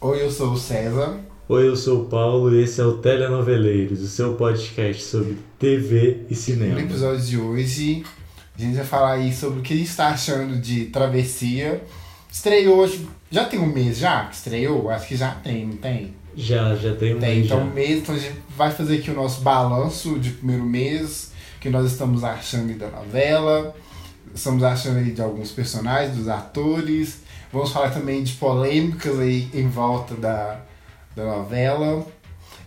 Oi, eu sou o César. Oi, eu sou o Paulo e esse é o Telenoveleiros, o seu podcast sobre TV e cinema. No episódio de hoje, a gente vai falar aí sobre o que a gente está achando de Travessia. Estreou hoje, já tem um mês já que estreou? Acho que já tem, não tem? Já, já tem um Tem, mês então já. um mês, então a gente vai fazer aqui o nosso balanço de primeiro mês, que nós estamos achando da novela, estamos achando aí de alguns personagens, dos atores, vamos falar também de polêmicas aí em volta da, da novela.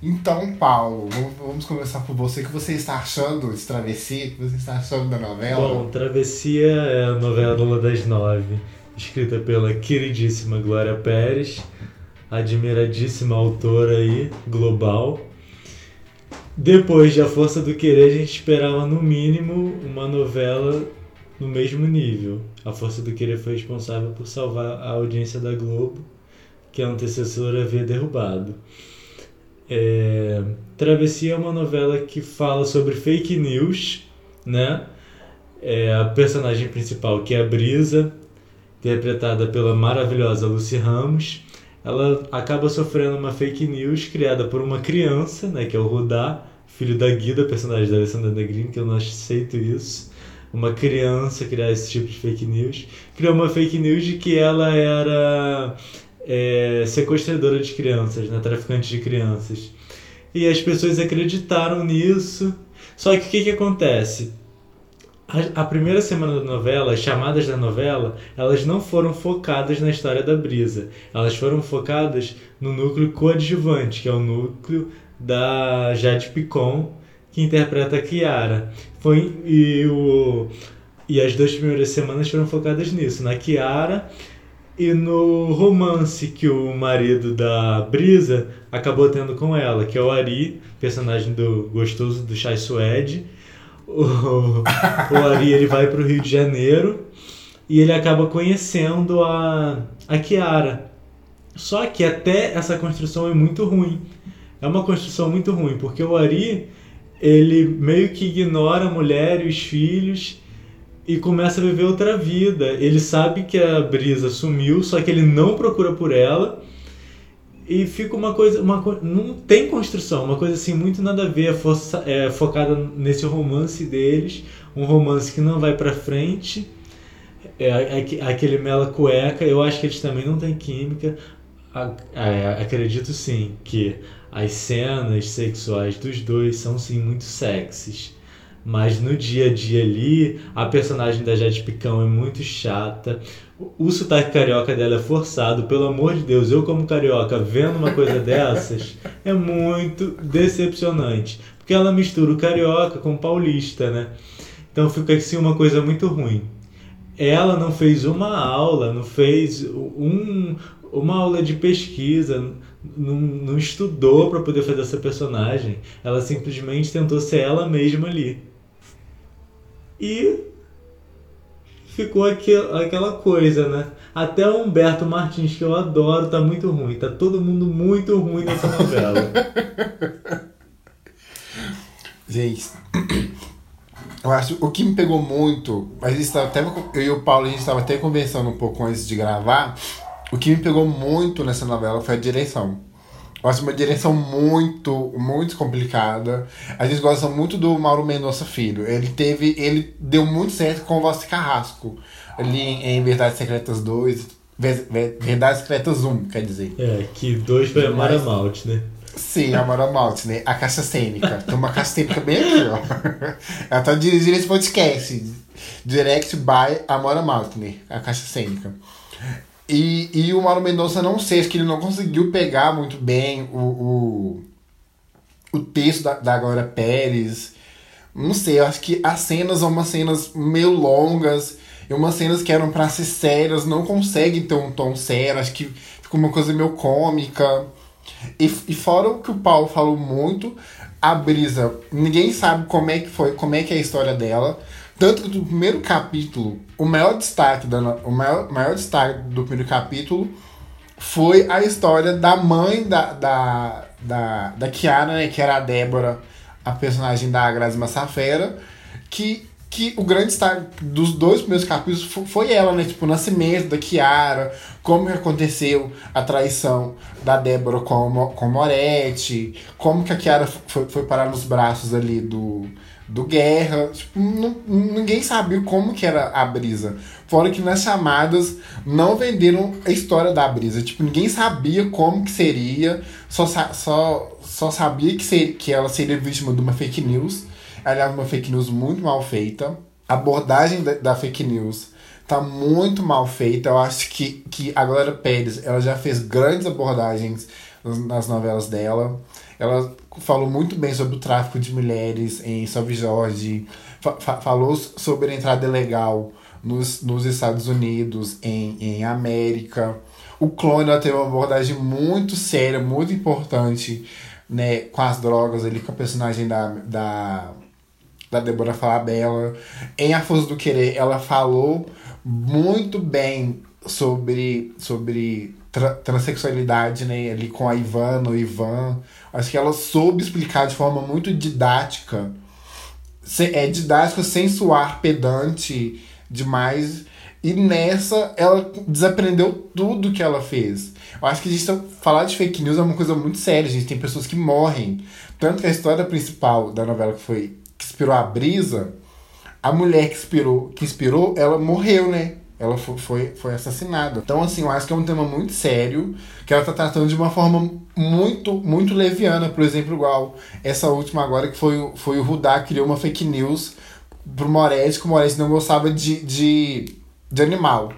Então, Paulo, vamos, começar por você, o que você está achando de Travessia, o que você está achando da novela? Bom, Travessia é a novela das nove, escrita pela queridíssima Glória Pérez, admiradíssima autora aí, global. Depois de A Força do Querer, a gente esperava no mínimo uma novela no mesmo nível. A Força do Querer foi responsável por salvar a audiência da Globo, que a antecessora havia derrubado. É... Travessia é uma novela que fala sobre fake news, né? É a personagem principal, que é a Brisa, interpretada pela maravilhosa Lucy Ramos, ela acaba sofrendo uma fake news criada por uma criança, né, que é o Rudá, filho da Guida, personagem da Alessandra Negrini, que eu não aceito isso. Uma criança criar esse tipo de fake news. Criou uma fake news de que ela era é, sequestradora de crianças, né, traficante de crianças. E as pessoas acreditaram nisso. Só que o que, que acontece? A, a primeira semana da novela, as chamadas da novela, elas não foram focadas na história da Brisa. Elas foram focadas no núcleo coadjuvante, que é o núcleo da Jade Picon, que interpreta a Kiara. Foi, e, o, e as duas primeiras semanas foram focadas nisso, na Kiara e no romance que o marido da Brisa acabou tendo com ela, que é o Ari, personagem do gostoso do Chai Suede. O, o Ari ele vai para o Rio de Janeiro e ele acaba conhecendo a, a Kiara. Só que até essa construção é muito ruim. É uma construção muito ruim, porque o Ari ele meio que ignora a mulher e os filhos e começa a viver outra vida. Ele sabe que a Brisa sumiu, só que ele não procura por ela. E fica uma coisa. Uma, não tem construção, uma coisa assim muito nada a ver, força, é, focada nesse romance deles. Um romance que não vai pra frente. É, aque- aquele mela cueca, eu acho que eles também não têm química. É, acredito sim que as cenas sexuais dos dois são sim muito sexys. Mas no dia a dia ali, a personagem da Jade Picão é muito chata. O- sotaque carioca dela é forçado, pelo amor de Deus, eu como carioca vendo uma coisa dessas é muito decepcionante. Porque ela mistura o carioca com o paulista, né? Então fica assim uma coisa muito ruim. Ela não fez uma aula, não fez um, uma aula de pesquisa, não, não estudou para poder fazer essa personagem. Ela simplesmente tentou ser ela mesma ali. E ficou aquel, aquela coisa, né? Até o Humberto Martins, que eu adoro, tá muito ruim. Tá todo mundo muito ruim nessa novela. Gente, eu acho o que me pegou muito, mas isso até eu e o Paulo a gente estava até conversando um pouco antes de gravar. O que me pegou muito nessa novela foi a direção. Eu acho uma direção muito, muito complicada. A gente gosta muito do Mauro Mendonça Filho. Ele teve, ele deu muito certo com o Voz Carrasco. Ali em Verdades Secretas 2, Ver- Ver- Verdades Secretas 1, quer dizer. É, que dois foi a Mara Malte, né? Sim, a Mara Malte, né? A caixa cênica. Tem uma caixa cênica bem aqui, ó. Ela tá dirigindo esse podcast. Direct by Amora Maltner, a caixa cênica. E, e o Mauro Mendonça, não sei, acho que ele não conseguiu pegar muito bem o, o, o texto da, da Glória Pérez. Não sei, eu acho que as cenas são umas cenas meio longas. E umas cenas que eram pra ser sérias, não conseguem ter um tom sério. Acho que fica uma coisa meio cômica. E, e fora o que o Paulo falou muito, a Brisa, ninguém sabe como é que foi, como é que é a história dela. Tanto que do primeiro capítulo, o maior destaque, da, o maior, maior destaque do primeiro capítulo foi a história da mãe da, da, da, da Kiara, né, que era a Débora, a personagem da Grazi Massafera, que que o grande destaque dos dois primeiros capítulos foi ela, né? Tipo, o nascimento da Kiara, como que aconteceu a traição da Débora com, com Moretti, como que a Kiara foi, foi parar nos braços ali do, do Guerra. Tipo, ninguém sabia como que era a Brisa. Fora que nas chamadas não venderam a história da Brisa. Tipo, ninguém sabia como que seria, só, só, só sabia que, que ela seria vítima de uma fake news Aliás, uma fake news muito mal feita. A abordagem da, da, fake news tá muito mal feita. Eu acho que, que a Glória Pérez ela já fez grandes abordagens nas novelas dela. Ela falou muito bem sobre o tráfico de mulheres em Salve Jorge. Fa falou sobre a entrada ilegal nos, nos Estados Unidos, em, em América. O Clone ela teve uma abordagem muito séria, muito importante né, com as drogas ali, com a personagem da, da da Débora Falabella. Em A Força do Querer, ela falou muito bem sobre, sobre tra transexualidade, né? Ali com a Ivana, o Ivan. Acho que ela soube explicar de forma muito didática. É didática sem pedante demais. E nessa, ela desaprendeu tudo que ela fez. Eu acho que a gente tá, falar de fake news é uma coisa muito séria. A gente tem pessoas que morrem. Tanto que a história principal da novela que foi que inspirou a brisa, a mulher que inspirou, que inspirou, ela morreu, né? Ela foi, foi, assassinada. Então, assim, eu acho que é um tema muito sério, que ela tá tratando de uma forma muito, muito leviana. Por exemplo, igual essa última agora, que foi, foi o Rudá criou uma fake news pro Moretti, que o Moretti não gostava de, de, de animal.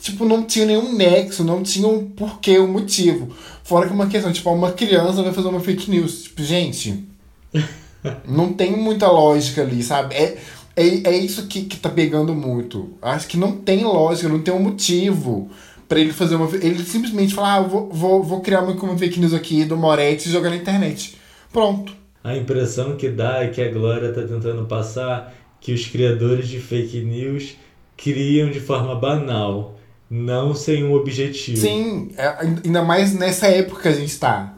Tipo, não tinha nenhum nexo, não tinha um porquê, um motivo. Fora que uma questão, tipo, uma criança vai fazer uma fake news. Tipo, gente... não tem muita lógica ali, sabe? É, é, é isso que, que tá pegando muito. Acho que não tem lógica, não tem um motivo para ele fazer uma. Ele simplesmente fala, ah, vou, vou, vou criar uma, uma fake news aqui do Moretti e jogar na internet. Pronto. A impressão que dá é que a Glória tá tentando passar que os criadores de fake news criam de forma banal, não sem um objetivo. Sim, é, ainda mais nessa época que a gente tá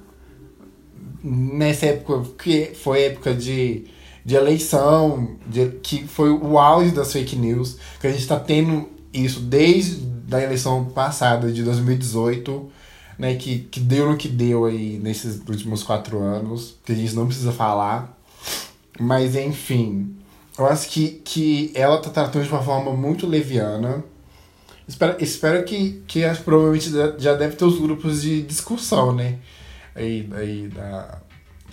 nessa época que foi época de, de eleição, de, que foi o auge das fake news, que a gente está tendo isso desde a eleição passada de 2018, né, que, que deu no que deu aí nesses últimos quatro anos, que a gente não precisa falar. Mas enfim, eu acho que, que ela tá tratando de uma forma muito leviana. Espero, espero que, que acho, provavelmente já deve ter os grupos de discussão, né? aí, aí da,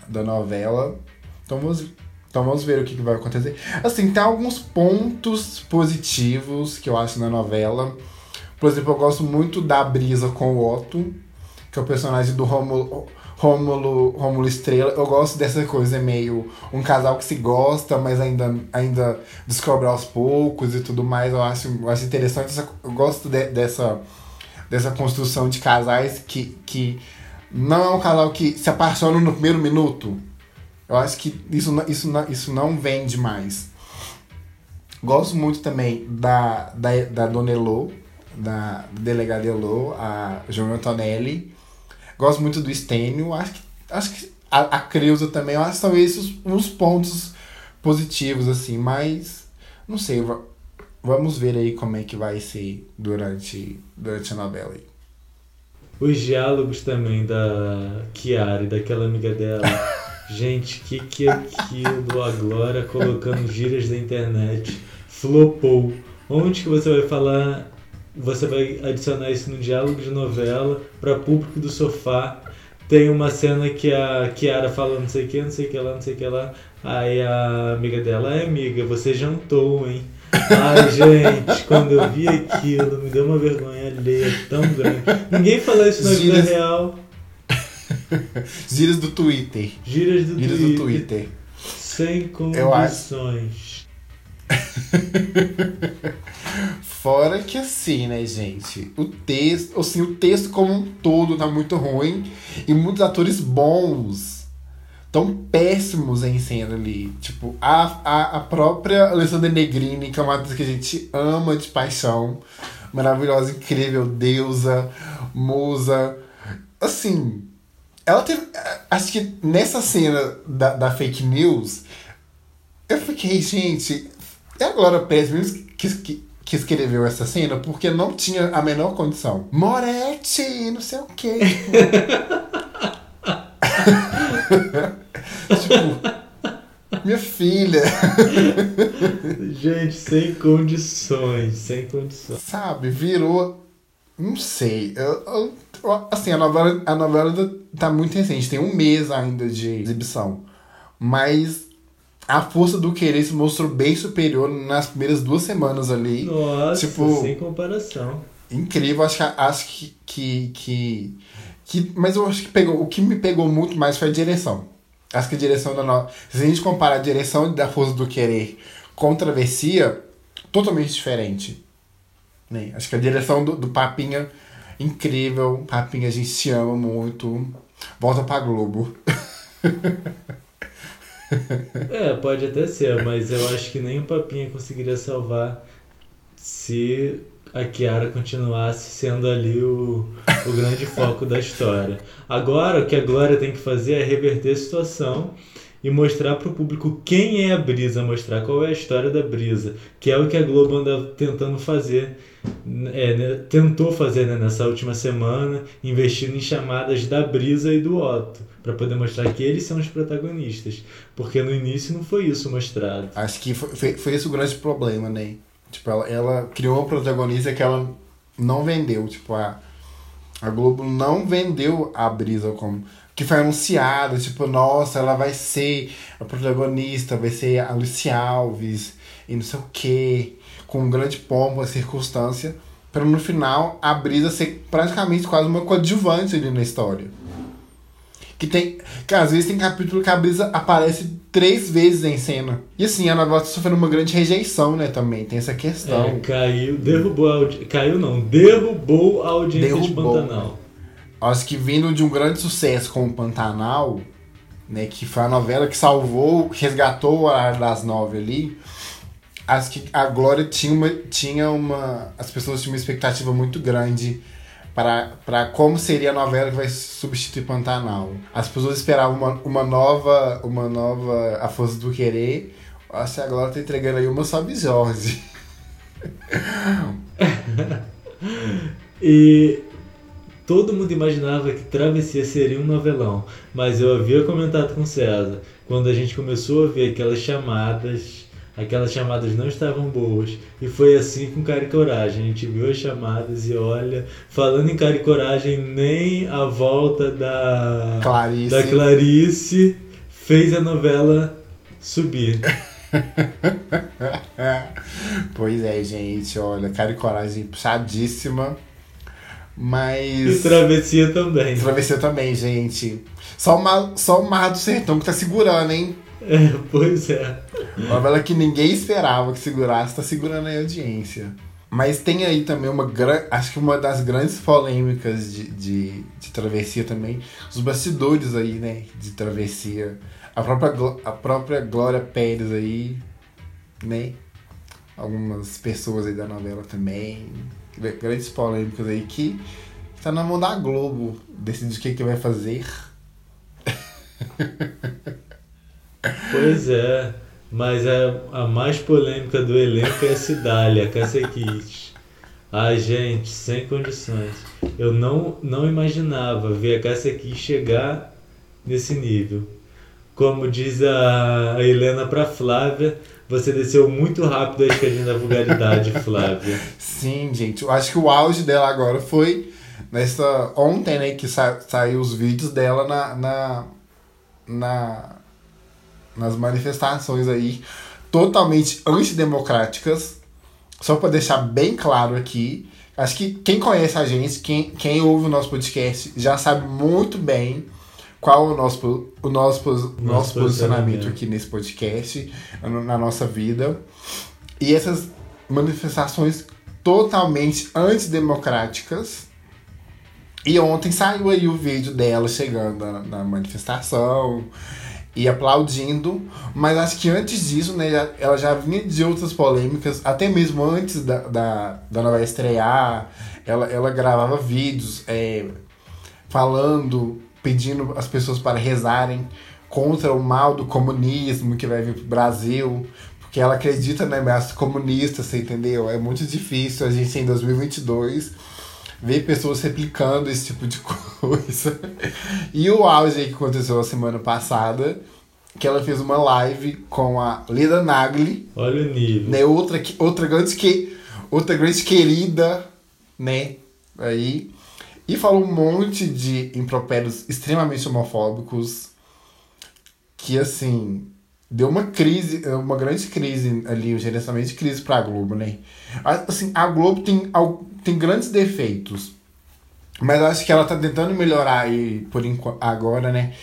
da novela. Então vamos, então vamos ver o que, que vai acontecer. Assim, tem alguns pontos positivos que eu acho na novela. Por exemplo, eu gosto muito da brisa com o Otto, que é o personagem do Rômulo, Rômulo, Rômulo Estrela. Eu gosto dessa coisa meio um casal que se gosta, mas ainda, ainda descobre aos poucos e tudo mais. Eu acho, eu acho interessante. Eu gosto de, dessa, dessa construção de casais que, que não é um casal que se apaixona no primeiro minuto. Eu acho que isso, isso, isso não vende mais. Gosto muito também da, da, da Dona Elô, da delegada Elô, a João Antonelli. Gosto muito do Estênio. Acho que, acho que a, a Creuza também. Acho que são esses uns pontos positivos, assim. Mas, não sei. Vamos ver aí como é que vai ser durante, durante a novela. Os diálogos também da Kiara e daquela amiga dela. Gente, que que é aquilo? A Glória colocando gírias da internet. Flopou. Onde que você vai falar? Você vai adicionar isso no diálogo de novela para público do sofá. Tem uma cena que a Kiara fala não sei o que, não sei o que lá, não sei o que lá. Aí a amiga dela, é amiga, você jantou, hein? Ai, gente, quando eu vi aquilo, me deu uma vergonha alheia tão grande. Ninguém fala isso na vida real. Gírias do Twitter. Gírias do, Gírias Twitter. do Twitter. Sem condições. Fora que assim, né, gente? O texto, assim, o texto como um todo tá muito ruim e muitos atores bons tão péssimos em cena ali. Tipo, a, a, a própria Alessandra Negrini, que é uma atriz que a gente ama de paixão. Maravilhosa, incrível, deusa, musa. Assim, ela teve. Acho que nessa cena da, da fake news, eu fiquei, gente. A Glória Pérez mesmo que, que, que escreveu essa cena porque não tinha a menor condição. Moretti, não sei o quê. tipo, minha filha. Gente, sem condições, sem condições. Sabe, virou. Não sei. Eu, eu, assim, a novela, a novela tá muito recente, tem um mês ainda de exibição. Mas a força do querer se mostrou bem superior nas primeiras duas semanas ali. Nossa, tipo, sem comparação. Incrível, acho que acho que, que, que, que. Mas eu acho que pegou. O que me pegou muito mais foi a direção. Acho que a direção da novela. Se a gente comparar a direção da Força do Querer com Travessia, totalmente diferente. Né? Acho que a direção do, do Papinha, incrível. Papinha, a gente se ama muito. Volta pra Globo. É, pode até ser, mas eu acho que nem o Papinha conseguiria salvar se a Kiara continuasse sendo ali o, o grande foco da história. Agora, o que a Glória tem que fazer é reverter a situação e mostrar para o público quem é a Brisa, mostrar qual é a história da Brisa, que é o que a Globo anda tentando fazer, é, né, tentou fazer né, nessa última semana, investindo em chamadas da Brisa e do Otto, para poder mostrar que eles são os protagonistas, porque no início não foi isso mostrado. Acho que foi, foi, foi esse o grande problema, né? Tipo, ela, ela criou uma protagonista que ela não vendeu, tipo, a, a Globo não vendeu a Brisa como que foi anunciado, tipo, nossa, ela vai ser a protagonista, vai ser a Lucy Alves e não sei o que, com um grande pompa, circunstância, para no final a Brisa ser praticamente quase uma coadjuvante ali na história. Que tem. Que às vezes tem capítulo que a Brisa aparece três vezes em cena. E assim, a novela tá sofrendo uma grande rejeição, né, também. Tem essa questão. É, caiu, derrubou a audiência. Caiu não, derrubou a audiência derrubou. de Pantanal. Acho que vindo de um grande sucesso com o Pantanal, né, que foi a novela que salvou, resgatou a das nove ali, acho que a Glória tinha uma, tinha uma. As pessoas tinham uma expectativa muito grande para como seria a novela que vai substituir Pantanal. As pessoas esperavam uma, uma nova. Uma nova. A Força do Querer. Acho que a Glória tá entregando aí uma Sobe Jorge. e Todo mundo imaginava que Travessia seria um novelão, mas eu havia comentado com César, quando a gente começou a ver aquelas chamadas, aquelas chamadas não estavam boas, e foi assim com Cara e Coragem. A gente viu as chamadas e olha, falando em Cara e Coragem, nem a volta da Clarice, da Clarice fez a novela subir. pois é, gente, olha, Cara e Coragem puxadíssima. Mas. E travessia também. Travessia também, gente. Só, uma, só o Mar do Sertão que tá segurando, hein? É, pois é. Uma novela que ninguém esperava que segurasse, tá segurando a audiência. Mas tem aí também uma grande. Acho que uma das grandes polêmicas de, de, de travessia também. Os bastidores aí, né? De travessia. A própria, a própria Glória Pérez aí, né? Algumas pessoas aí da novela também grandes polêmicas aí que está na mão da Globo decidir o que, que vai fazer. Pois é, mas a, a mais polêmica do elenco é a Cidália, a Kiss. Ai, gente, sem condições. Eu não, não imaginava ver a Kiss chegar nesse nível. Como diz a Helena para Flávia, você desceu muito rápido a escadinha da vulgaridade, Flávia. Sim, gente. Eu acho que o auge dela agora foi nessa. Ontem, né? Que sa saiu os vídeos dela na, na, na, nas manifestações aí totalmente antidemocráticas. Só para deixar bem claro aqui. Acho que quem conhece a gente, quem, quem ouve o nosso podcast, já sabe muito bem qual o nosso, o nosso, nosso, nosso posicionamento aqui nesse podcast, na nossa vida. E essas manifestações totalmente antidemocráticas. E ontem saiu aí o vídeo dela chegando na, manifestação e aplaudindo, mas acho que antes disso, né, ela já vinha de outras polêmicas, até mesmo antes da, da, da novela estrear, ela, ela gravava vídeos é, falando pedindo as pessoas para rezarem contra o mal do comunismo que vai vir para o Brasil, Porque ela acredita na ameaça comunista, você entendeu? É muito difícil a gente em 2022 ver pessoas replicando esse tipo de coisa. E o auge que aconteceu a semana passada, que ela fez uma live com a Lida Nagli. Olha o nível. Né, outra, outra, grande que, outra grande querida, né? Aí. E falou um monte de impropérios extremamente homofóbicos. Que assim deu uma crise, uma grande crise ali, um gerenciamento de crise para a Globo, né? Assim, a Globo tem, tem grandes defeitos, mas eu acho que ela tá tentando melhorar aí por agora, né?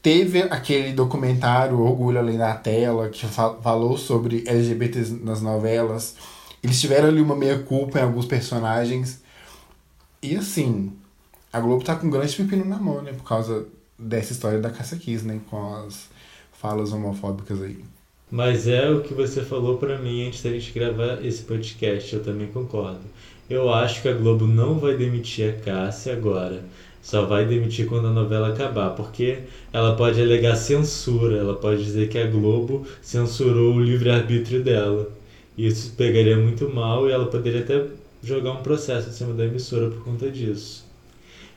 teve aquele documentário Orgulho Além da Tela, que falou sobre LGBTs nas novelas. Eles tiveram ali uma meia-culpa em alguns personagens. E assim, a Globo tá com um grande pepino na mão, né? Por causa dessa história da Caça Kiss, né? Com as falas homofóbicas aí. Mas é o que você falou para mim antes da gente gravar esse podcast, eu também concordo. Eu acho que a Globo não vai demitir a Cássia agora. Só vai demitir quando a novela acabar, porque ela pode alegar censura, ela pode dizer que a Globo censurou o livre-arbítrio dela. Isso pegaria muito mal e ela poderia até jogar um processo em cima da emissora por conta disso.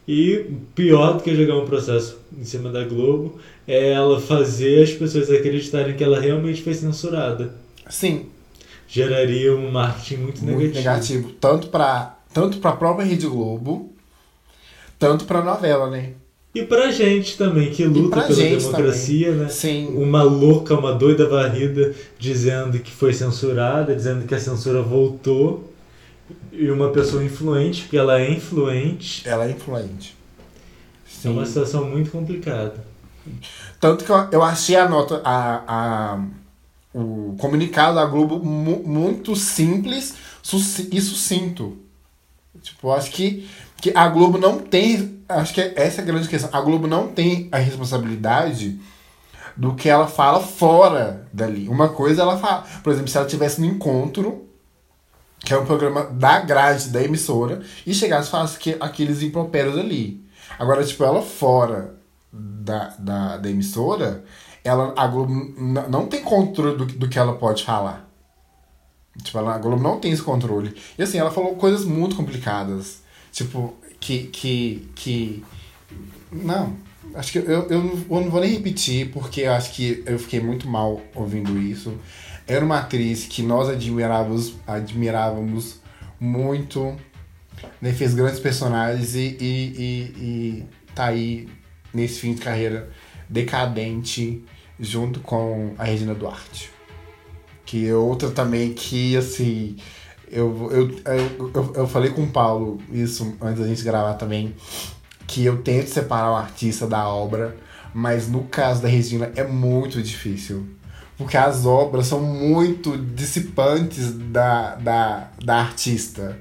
E pior do que jogar um processo em cima da Globo é ela fazer as pessoas acreditarem que ela realmente foi censurada. Sim. Geraria um marketing muito, muito negativo. negativo. Tanto para tanto a própria Rede Globo, tanto para a novela, né? E pra gente também, que luta pela democracia, também. né? Sim. Uma louca, uma doida varrida dizendo que foi censurada, dizendo que a censura voltou e uma pessoa influente, porque ela é influente. Ela é influente. Sim. É uma situação muito complicada. Tanto que eu, achei a nota, a, a, o comunicado da Globo mu, muito simples e sucinto. Tipo, acho que, que a Globo não tem. Acho que essa é a grande questão. A Globo não tem a responsabilidade do que ela fala fora dali. Uma coisa ela fala. Por exemplo, se ela tivesse um encontro que é um programa da grade da emissora, e chegasse e falasse que aqueles impropérios ali. Agora, tipo, ela fora da, da, da emissora, ela, a Globo não tem controle do, do que ela pode falar. Tipo, ela, a Globo não tem esse controle. E assim, ela falou coisas muito complicadas. Tipo, que. que, que não. Acho que eu, eu, eu não vou nem repetir, porque eu acho que eu fiquei muito mal ouvindo isso. Era uma atriz que nós admirávamos, admirávamos muito, né? fez grandes personagens e, e, e, e tá aí nesse fim de carreira decadente junto com a Regina Duarte. Que é outra também que, assim, eu, eu, eu, eu, falei com o Paulo isso antes da gente gravar também, que eu tento separar o artista da obra, mas no caso da Regina é muito difícil porque as obras são muito dissipantes da, da, da artista.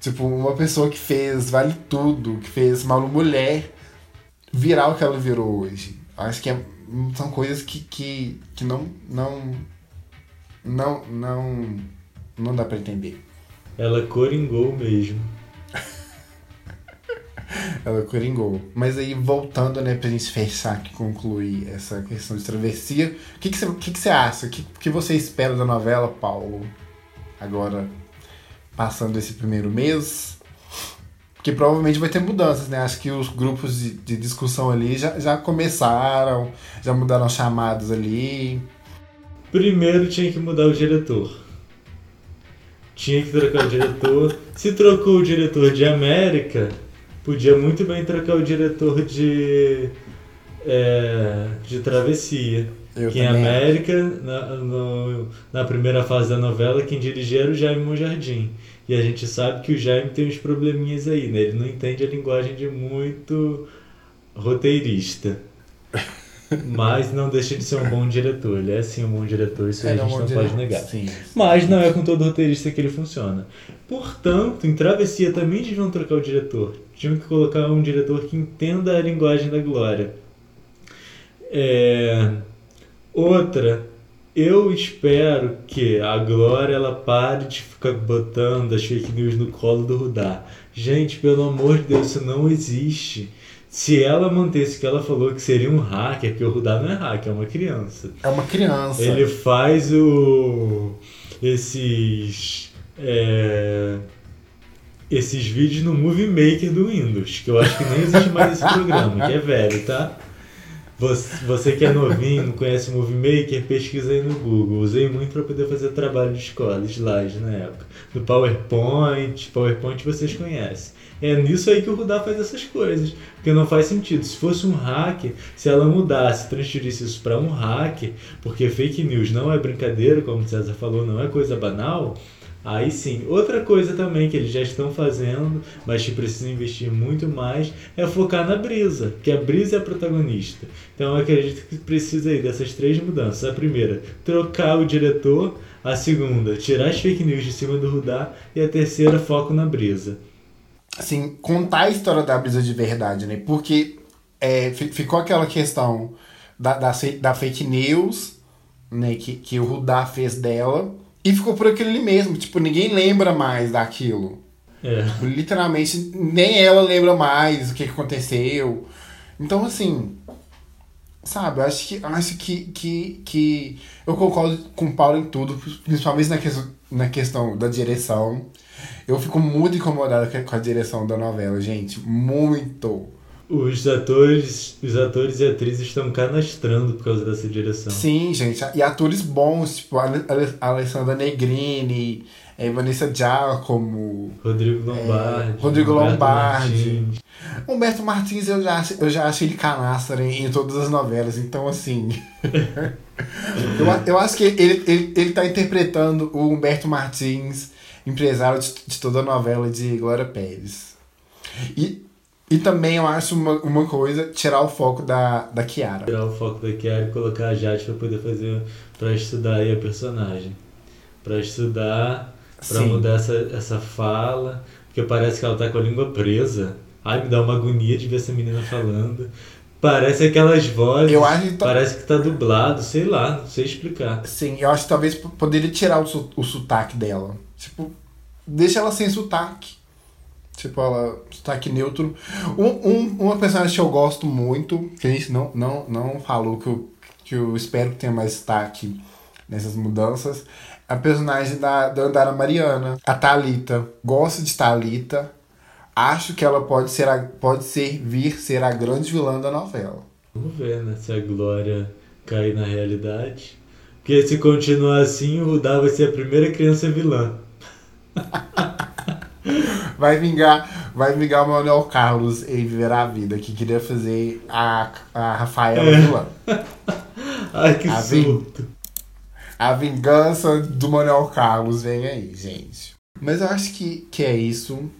Tipo, uma pessoa que fez Vale Tudo, que fez Malu Mulher, virar o que ela virou hoje. Acho que é, são coisas que, que, que não, não, não, não, não dá para entender. Ela coringou mesmo. Ela coringou. Mas aí, voltando, né, pra gente fechar aqui, concluir essa questão de travessia, o que, que, você, que, que você acha? O que, que você espera da novela, Paulo? Agora, passando esse primeiro mês. Porque provavelmente vai ter mudanças, né? Acho que os grupos de, de discussão ali já, já começaram, já mudaram chamados ali. Primeiro tinha que mudar o diretor. Tinha que trocar o diretor. Se trocou o diretor de América, podia muito bem trocar o diretor de, é, de Travessia. Eu que em América, na, no, na primeira fase da novela, quem dirigia era o Jaime Monjardim. E a gente sabe que o Jaime tem uns probleminhas aí, né? Ele não entende a linguagem de muito roteirista. Mas não deixa de ser um bom diretor. Ele é sim um bom diretor, isso a gente um não pode negar. Sim. Mas não é com todo roteirista que ele funciona. Portanto, em Travessia também deviam trocar o diretor. Tinham que colocar um diretor que entenda a linguagem da glória. É... Outra, eu espero que a Glória ela pare de ficar botando as fake news no colo do Rudá. Gente, pelo amor de Deus, isso não existe. Se ela mantesse o que ela falou que seria um hacker, porque o Rudá não é hacker, é uma criança. É uma criança. Ele faz o. esses. É, esses vídeos no Movie Maker do Windows, que eu acho que nem existe mais esse programa, que é velho, tá? Você, você que é novinho, não conhece o Movie Maker, pesquisa aí no Google. Usei muito para poder fazer trabalho de escola, slide na época. Do PowerPoint, PowerPoint vocês conhecem. É nisso aí que o Rudá faz essas coisas. Porque não faz sentido. Se fosse um hacker, se ela mudasse, transferisse isso para um hacker, porque fake news não é brincadeira, como o César falou, não é coisa banal. Aí sim, outra coisa também que eles já estão fazendo, mas que precisam investir muito mais, é focar na Brisa, que a Brisa é a protagonista. Então eu acredito que precisa aí dessas três mudanças. A primeira, trocar o diretor. A segunda, tirar as fake news de cima do Rudá. E a terceira, foco na Brisa assim, contar a história da brisa de verdade, né? Porque é, ficou aquela questão da, da, da, fake news, né? Que, que o Rudá fez dela. E ficou por aquilo ali mesmo. Tipo, ninguém lembra mais daquilo. É. Tipo, literalmente, nem ela lembra mais o que aconteceu. Então, assim, sabe, eu acho que, acho que, que, que eu concordo com o Paulo em tudo, principalmente na, que, na questão da direção. Eu fico muito incomodado com a direção da novela, gente. Muito. Os atores, os atores e atrizes estão canastrando por causa dessa direção. Sim, gente. E atores bons, tipo a Alessandra Negrini, a Vanessa Giacomo. Rodrigo Lombardi. É, Rodrigo Humberto Lombardi. Martins. Humberto Martins eu já, eu já acho ele canastra em, em todas as novelas, então assim. eu, eu acho que ele, ele, ele tá interpretando o Humberto Martins empresário de, de toda a novela de Glória Pérez. E, e também eu acho uma, uma coisa, tirar o foco da, da Kiara. Tirar o foco da Kiara e colocar a Jade pra poder fazer, pra estudar aí a personagem. Pra estudar, pra Sim. mudar essa, essa fala, porque parece que ela tá com a língua presa. Ai, me dá uma agonia de ver essa menina falando. Parece aquelas vozes. Eu acho que tá... Parece que tá dublado, sei lá, não sei explicar. Sim, eu acho que talvez poderia tirar o, o sotaque dela. Tipo, deixa ela sem sotaque. Tipo, ela. Sotaque neutro. Um, um, uma personagem que eu gosto muito, que a gente não, não, não falou, que eu, que eu espero que tenha mais destaque nessas mudanças. A personagem da, da Andara Mariana, a Talita. Gosto de Talita. Acho que ela pode ser a, pode ser vir ser a grande vilã da novela. Vamos ver, né? Se a Glória cair na realidade. Porque se continuar assim, o Rudá vai ser a primeira criança vilã. vai vingar, vai vingar o Manuel Carlos em Viver a Vida, que queria fazer a, a Rafaela é. vilã. Ai, que a surto. A vingança do Manuel Carlos vem aí, gente. Mas eu acho que, que é isso.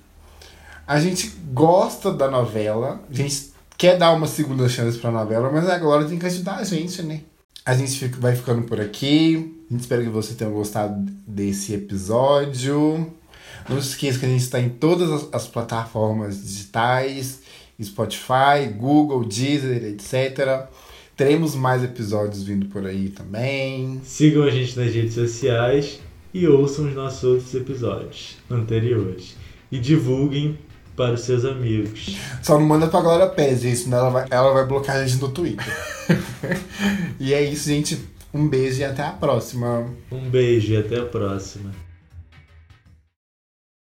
A gente gosta da novela. A gente quer dar uma segunda chance pra novela, mas agora tem que ajudar a gente, né? A gente fica, vai ficando por aqui. A gente espera que você tenha gostado desse episódio. Não se esqueça que a gente está em todas as, as, plataformas digitais, Spotify, Google, Deezer, etc. Teremos mais episódios vindo por aí também. Sigam a gente nas redes sociais e ouçam os nossos outros episódios anteriores. E divulguem para os seus amigos. Só não manda pra Glória Pérez, isso, senão ela vai, ela vai bloquear a gente no Twitter. e é isso, gente. Um beijo e até a próxima. Um beijo e até a próxima.